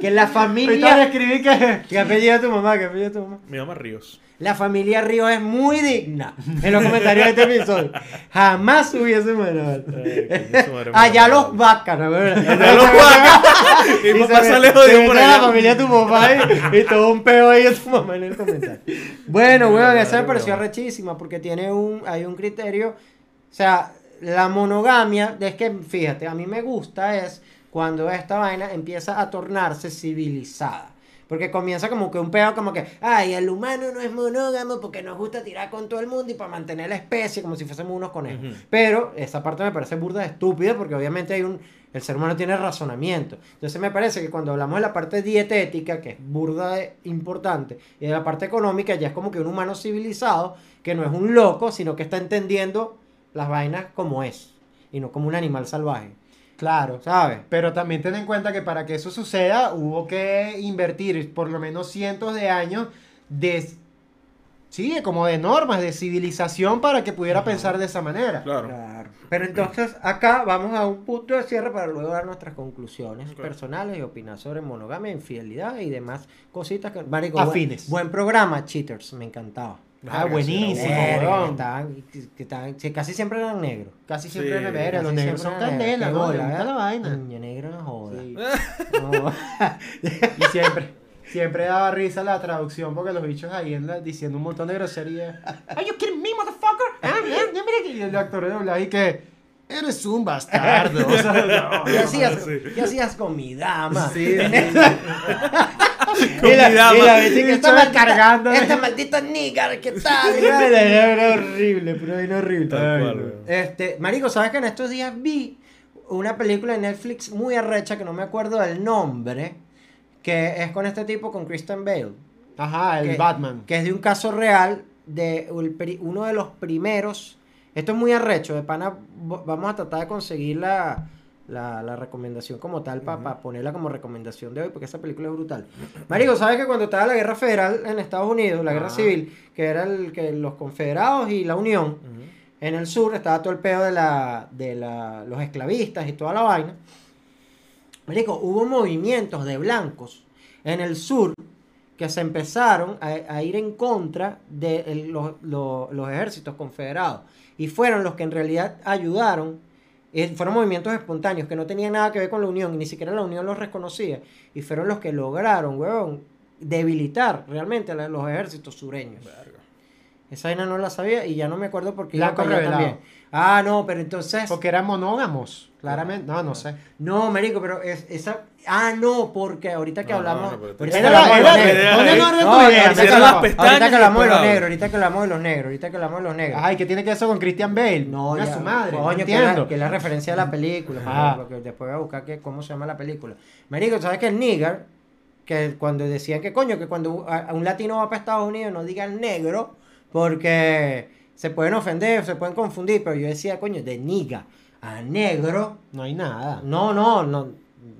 Que la Ahorita le familia... escribí que. ¿Qué apellido tu mamá? ¿Qué apellido tu mamá? Mi mamá Ríos. La familia Ríos es muy digna. En los comentarios de este episodio. Jamás hubiese madre, Allá mi los vacas, ¿no? Allá los vacas. Mi Y papá sale jodido por la familia de tu papá y, y todo un peo ahí de tu mamá en el comentario. Bueno, weón, esa me pareció rechísima porque tiene un, hay un criterio, o sea, la monogamia, es que, fíjate, a mí me gusta es cuando esta vaina empieza a tornarse civilizada. Porque comienza como que un peo como que, ay, el humano no es monógamo porque nos gusta tirar con todo el mundo y para mantener la especie como si fuésemos unos conejos. Ujú. Pero esa parte me parece burda de estúpida porque obviamente hay un, el ser humano tiene razonamiento. Entonces me parece que cuando hablamos de la parte dietética, que es burda de importante, y de la parte económica, ya es como que un humano civilizado, que no es un loco, sino que está entendiendo las vainas como es, y no como un animal salvaje. Claro. ¿Sabes? Pero también ten en cuenta que para que eso suceda hubo que invertir por lo menos cientos de años de, sí, como de normas, de civilización para que pudiera pensar de esa manera. Claro. Pero entonces acá vamos a un punto de cierre para luego dar nuestras conclusiones personales y opinar sobre monogamia, infidelidad y demás cositas que... Marico, Afines. Buen, buen programa, Cheaters, me encantaba. Ah, buenísimo. estaban- que- que estaban- casi siempre eran negros. Casi Sí, siempre me casi los negros son eran negros. candela, ¿no? la vaina. Coño, negro no joda. Sí. No. Y siempre, siempre daba risa la traducción porque los bichos ahí en la- diciendo un montón de groserías. Are you kidding me, motherfucker? Ah, ah, mira que- Y el actor de doblaje y que eres un bastardo. O sea, no, ¿Qué hacías, sí. ¿Qué hacías con mi dama? Sí, Y la- y la que estaba cargando. Esta maldita nigger, ¿qué tal? Era, horrible, pero era horrible. Tal cual. Este, marico, ¿sabes que en estos días vi una película de Netflix muy arrecha que no me acuerdo del nombre, que es con este tipo, con Kristen Bale, Ajá, el Que- Batman. que es de un caso real de uno de los primeros, esto es muy arrecho, de pana, vamos a tratar de conseguir la, la, la recomendación como tal para ponerla como recomendación de hoy, porque esa película es brutal. Marico, ¿sabes que cuando estaba la guerra federal en Estados Unidos, la guerra civil, que era el, que los confederados y la Unión, en el sur estaba todo el peo de, la, de la, los esclavistas y toda la vaina. Marico, hubo movimientos de blancos en el sur que se empezaron a, a ir en contra de el- los, los- los ejércitos confederados. Y fueron los que en realidad ayudaron. Eh, fueron movimientos espontáneos que no tenían nada que ver con la Unión y ni siquiera la Unión los reconocía. Y fueron los que lograron, weón, debilitar realmente a los ejércitos sureños. Verga. Esa vaina no la sabía y ya no me acuerdo porque Blanco iba para allá revelado. también. Ah, no, pero entonces... Porque eran monógamos, claramente. No, no sé. No, marico, pero es, esa... Ah, no, porque ahorita que No, hablamos... no, ahorita que hablamos de los negros. No, ahorita que hablamos- de los negros, ahorita que hablamos de los negros, ahorita que hablamos de los negros. Ay, ¿qué tiene que ver eso con Christian Bale? No, ya, su madre. no coño, que, entiendo. la, que la referencia a la película, Ah. porque después voy a buscar que, cómo se llama la película. Marico, ¿sabes que el nigger, que cuando decían que coño, que cuando a, a un latino va para Estados Unidos no digan negro, porque se pueden ofender, se pueden confundir, pero yo decía, coño, de niga a negro, No hay nada. no, no, no,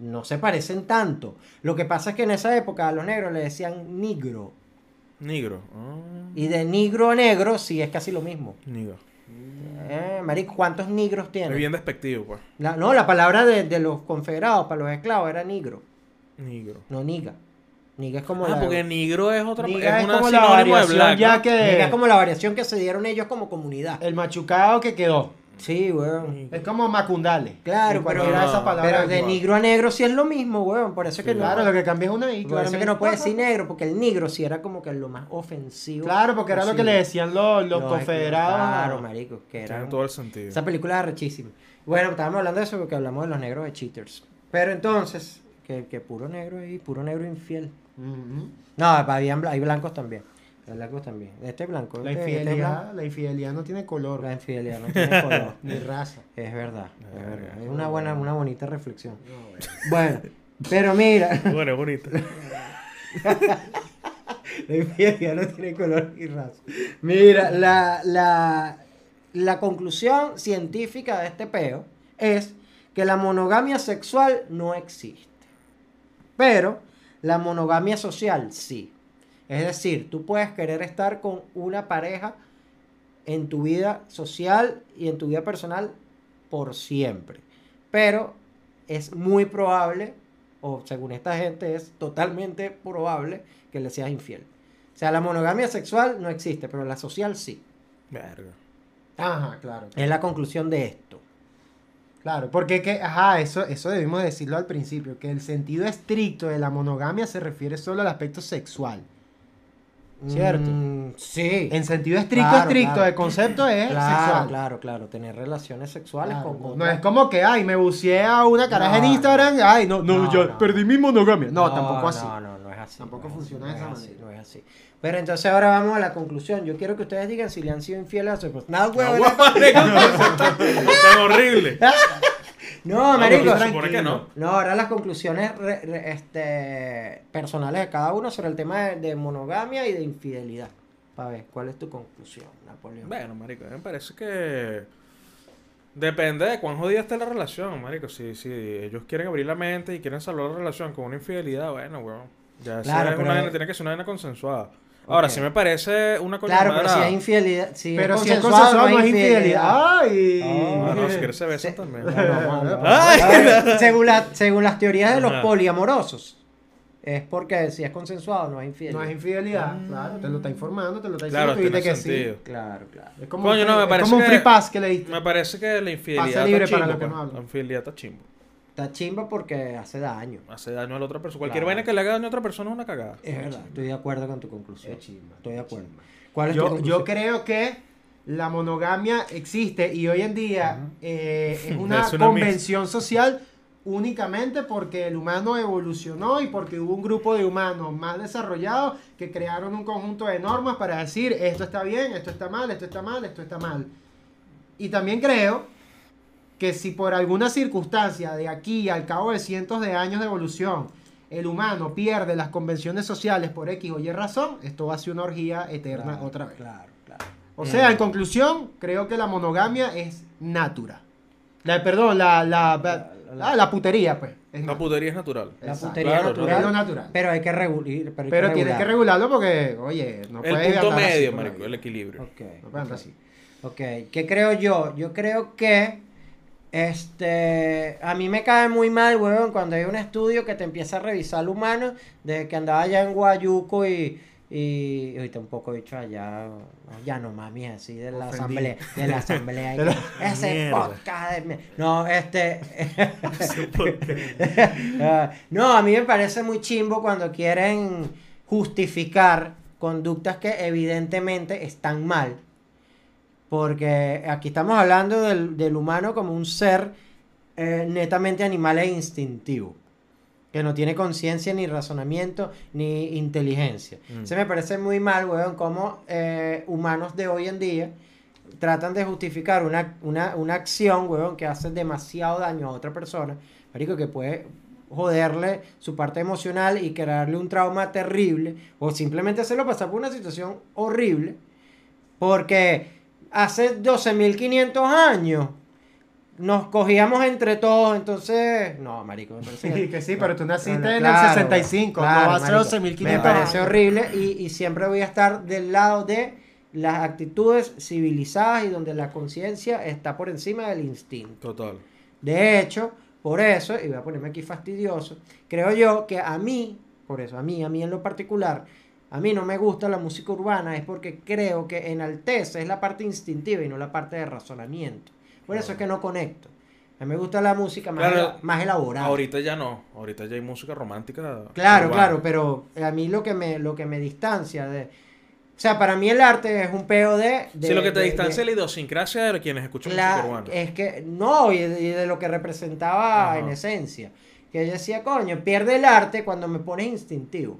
no se parecen tanto. Lo que pasa es que en esa época a los negros le decían negro, Negro. Ah, y de negro a negro sí es casi lo mismo. negro. Eh, marico, ¿cuántos negros Es tiene? bien despectivo, pues. La- no, la palabra de, de los confederados para los esclavos era negro, Negro. no niga. Niga es como Ah, la... porque negro es otra Niga es una como la de variación black, ya que... Niga es como la variación que se dieron ellos como comunidad. El machucado que quedó. Sí, weón. Es como macundale. Claro, pero, no, palabras pero de igual. negro a negro sí es lo mismo, weón. Por eso es que Sí. no, Claro, lo que cambia es una I. por eso es que no puede decir negro, porque el negro sí era como que lo más ofensivo. Claro, porque era lo que le decían los, los confederados. Claro, marico, que Tiene era todo el sentido. Esa película es rechísima. Bueno, estábamos hablando de eso porque hablamos de los negros de cheaters. Pero entonces, que, que puro negro ahí, puro negro infiel. No, había, hay blancos también. Blancos también. Este es blanco. La este- este es infidelidad, blanco. la infidelidad no tiene color. La infidelidad no tiene color. Ni raza. Es verdad, es Ah, verdad. ok. Es una buena, una bonita reflexión. No, bueno. Bueno, pero mira, Bueno, es bonito. la infidelidad no tiene color ni raza. Mira, la, la, la conclusión científica de este peo es que la monogamia sexual no existe. Pero la monogamia social sí. Es decir, tú puedes querer estar con una pareja en tu vida social y en tu vida personal por siempre. Pero es muy probable, o según esta gente es totalmente probable, que le seas infiel. O sea, la monogamia sexual no existe, pero la social sí. Verga. Ajá, claro. Es la conclusión de esto. Claro, porque que, ajá, eso, eso debimos decirlo al principio, que el sentido estricto de la monogamia se refiere solo al aspecto sexual. Cierto. Mm, sí. En sentido estricto, Claro, estricto, claro. el concepto es claro, sexual. claro, claro. Tener relaciones sexuales Claro, con no es como que, ay, me buceé a una caraja en No, Instagram, ay, no, no, No, yo no. perdí mi monogamia. No, tampoco así. No, no, no es así. Tampoco no es funciona de no esa es así, manera. No es así. Pero entonces ahora vamos a la conclusión. Yo quiero que ustedes digan si le han sido infieles a su esposa. No, huevo. marico, Tan horrible. No, No, marico. no. No, ahora las conclusiones re- re- este, personales de cada uno sobre el tema de, de monogamia y de infidelidad. Para ver, ¿cuál es tu conclusión, Napoleón? Bueno, marico, me parece que depende de cuán jodida esté la relación, marico. Si, si ellos quieren abrir la mente y quieren salvar la relación con una infidelidad, bueno, weón. Ya esa Claro, es una tiene que ser una vaina consensuada. Ahora, sí me parece una coña claro, pero si es infidelidad. Si Pero es si es consensuado, no es infidelidad. Ay. Oh. Ah, no, si quieres se besan también. Según, la- según las teorías de los poliamorosos, es porque si es consensuado no es infidelidad. No es infidelidad, claro, te lo está informando, te lo está Claro, diciendo, tú tiene que sentido. sí. Claro, claro. Es como, Coño, un, no, me es parece como un free pass que le diste. Me parece que la infidelidad Pase libre está para chimbo, los que no pues. La infidelidad está chimbo. Está chimba porque hace daño. Hace daño a la otra persona. Cualquier Claro. vaina que le haga daño a otra persona es una cagada. Es verdad, estoy de acuerdo con tu conclusión. Es chimba, Estoy de acuerdo. chimba. ¿Cuál es tu Yo, conclusión? yo creo que la monogamia existe y hoy en día eh, es una Es una convención social únicamente porque el humano evolucionó y porque hubo un grupo de humanos más desarrollados que crearon un conjunto de normas para decir esto está bien, esto está mal, esto está mal, esto está mal. Y también creo que si por alguna circunstancia de aquí al cabo de cientos de años de evolución el humano pierde las convenciones sociales por X o Y razón, esto va a ser una orgía eterna Claro, otra vez. Claro, claro. O sea, en Eh, conclusión, creo que la monogamia es natura. La, perdón, la, la, La- la- ah, la putería, pues. es La putería es natural. La putería Claro, natural, Es lo natural. Pero hay que regular. Pero, hay Pero que tienes que regular. regularlo porque, oye, no el puedes punto andar así medio, la marico, el equilibrio. Ok. No puedes así. Ok, ¿qué creo yo? Yo creo que este a mí me cae muy mal, weón, cuando hay un estudio que te empieza a revisar al humano, desde que andaba allá en Guayuco y, y ahorita un poco dicho allá, ya no mami, así de la asamblea, de la asamblea, De la- ese Mierda. podcast de no, este Ah, no, a mí me parece muy chimbo cuando quieren justificar conductas que evidentemente están mal. Porque aquí estamos hablando del, del humano como un ser eh, netamente animal e instintivo. Que no tiene conciencia, ni razonamiento, ni inteligencia. Mm. Se me parece muy mal, weón, como eh, humanos de hoy en día tratan de justificar una, una, una acción, weón, que hace demasiado daño a otra persona. Marico, que puede joderle su parte emocional y crearle un trauma terrible. O simplemente hacerlo pasar por una situación horrible. Porque hace 12.500 años nos cogíamos entre todos, entonces... No, marico, me parece Sí, que sí, pero tú naciste no, en claro, el 65, claro, no hace marico. 12.500 Me parece años. horrible y, y siempre voy a estar del lado de las actitudes civilizadas y donde la conciencia está por encima del instinto. Total. De hecho, por eso, y voy a ponerme aquí fastidioso, creo yo que a mí, por eso, a mí, a mí en lo particular, a mí no me gusta la música urbana, es porque creo que enaltece es la parte instintiva y no la parte de razonamiento. Por eso es que no conecto. A mí me gusta la música más, Claro, ela- más elaborada. Ahorita ya no. Ahorita ya hay música romántica. Claro, urbana. claro, pero a mí lo que me, lo que me distancia de... O sea, para mí el arte es un peo de... de- sí, lo que te de- distancia de- es la idiosincrasia de quienes escuchan la- música urbana. es que no, y de, y de lo que representaba Ajá. en esencia. Que yo decía, coño, pierde el arte cuando me pones instintivo.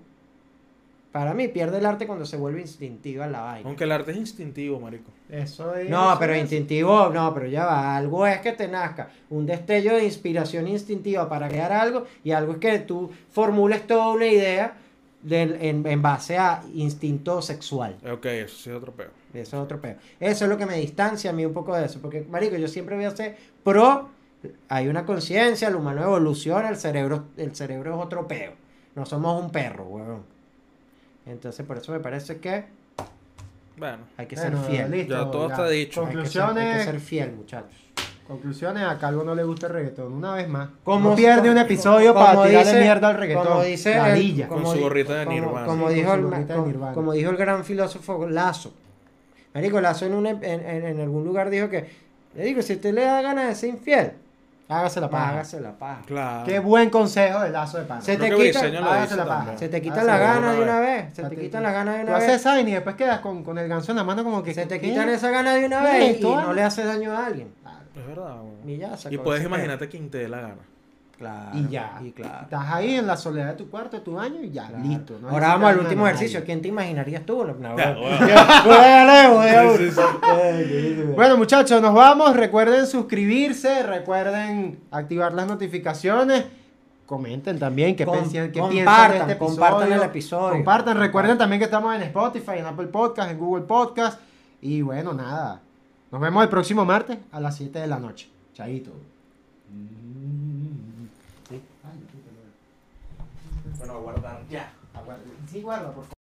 Para mí, pierde el arte cuando se vuelve instintiva la vaina. Aunque el arte es instintivo, marico. Eso es. No, pero es. instintivo, no, pero ya va. Algo es que te nazca un destello de inspiración instintiva para crear algo y algo es que tú formules toda una idea en, en base a instinto sexual. Ok, eso sí es otro peo. Eso es otro peo. Eso es lo que me distancia a mí un poco de eso. Porque, marico, yo siempre voy a ser pro. Hay una conciencia, el humano evoluciona, el cerebro, el cerebro es otro peo. No somos un perro, huevón. Entonces, por eso me parece que Bueno. hay que Bueno, ser fiel. listo, Ya todo ya. está dicho. Hay que ser, hay que Conclusiones. ser fiel, muchachos. Conclusiones, a Calvo no le gusta el reggaetón. Una vez más. Como- no pierde un episodio como para tirarle dice- mierda al reggaetón. como dice el- Ladilla. Con su gorrita de como- Nirvana. Como, Sí, dijo el, de como- Nirvana. como dijo el gran filósofo Lazo. Marico, Lazo en, un en- en algún lugar dijo que, le digo, si usted le da ganas de ser infiel, Hágase la paja. hágase la paja. Claro. Qué buen consejo de lazo de pana. Se te quita- hágase la paja. Se te las la ganas de una vez. Se te quitan las ganas de Tú una haces vez. esa vaina y después quedas con, con el ganso en la mano como que... Se te quitan esa ganas de una ¿Qué es vez y no le haces daño a alguien. Es verdad. weón. Y ya, Y puedes imaginarte quien te dé la gana. Claro. Y ya. Y claro. Estás ahí en la soledad de tu cuarto, de tu baño y ya, claro. listo. no Ahora vamos al último ejercicio. ¿Quién te imaginarías tú? No, bueno. muchachos, nos vamos. Recuerden suscribirse, recuerden activar las notificaciones. Comenten también qué, Com- piensan, qué compartan, piensan de este episodio. compartan el episodio. Compartan, recuerden también que estamos en Spotify, en Apple Podcast, en Google Podcast. Y bueno, nada. Nos vemos el próximo martes a las 7 de la noche. Chaito. Sí. Ay, puta madre. Bueno, a guardar ya. Sí, guarda, por favor.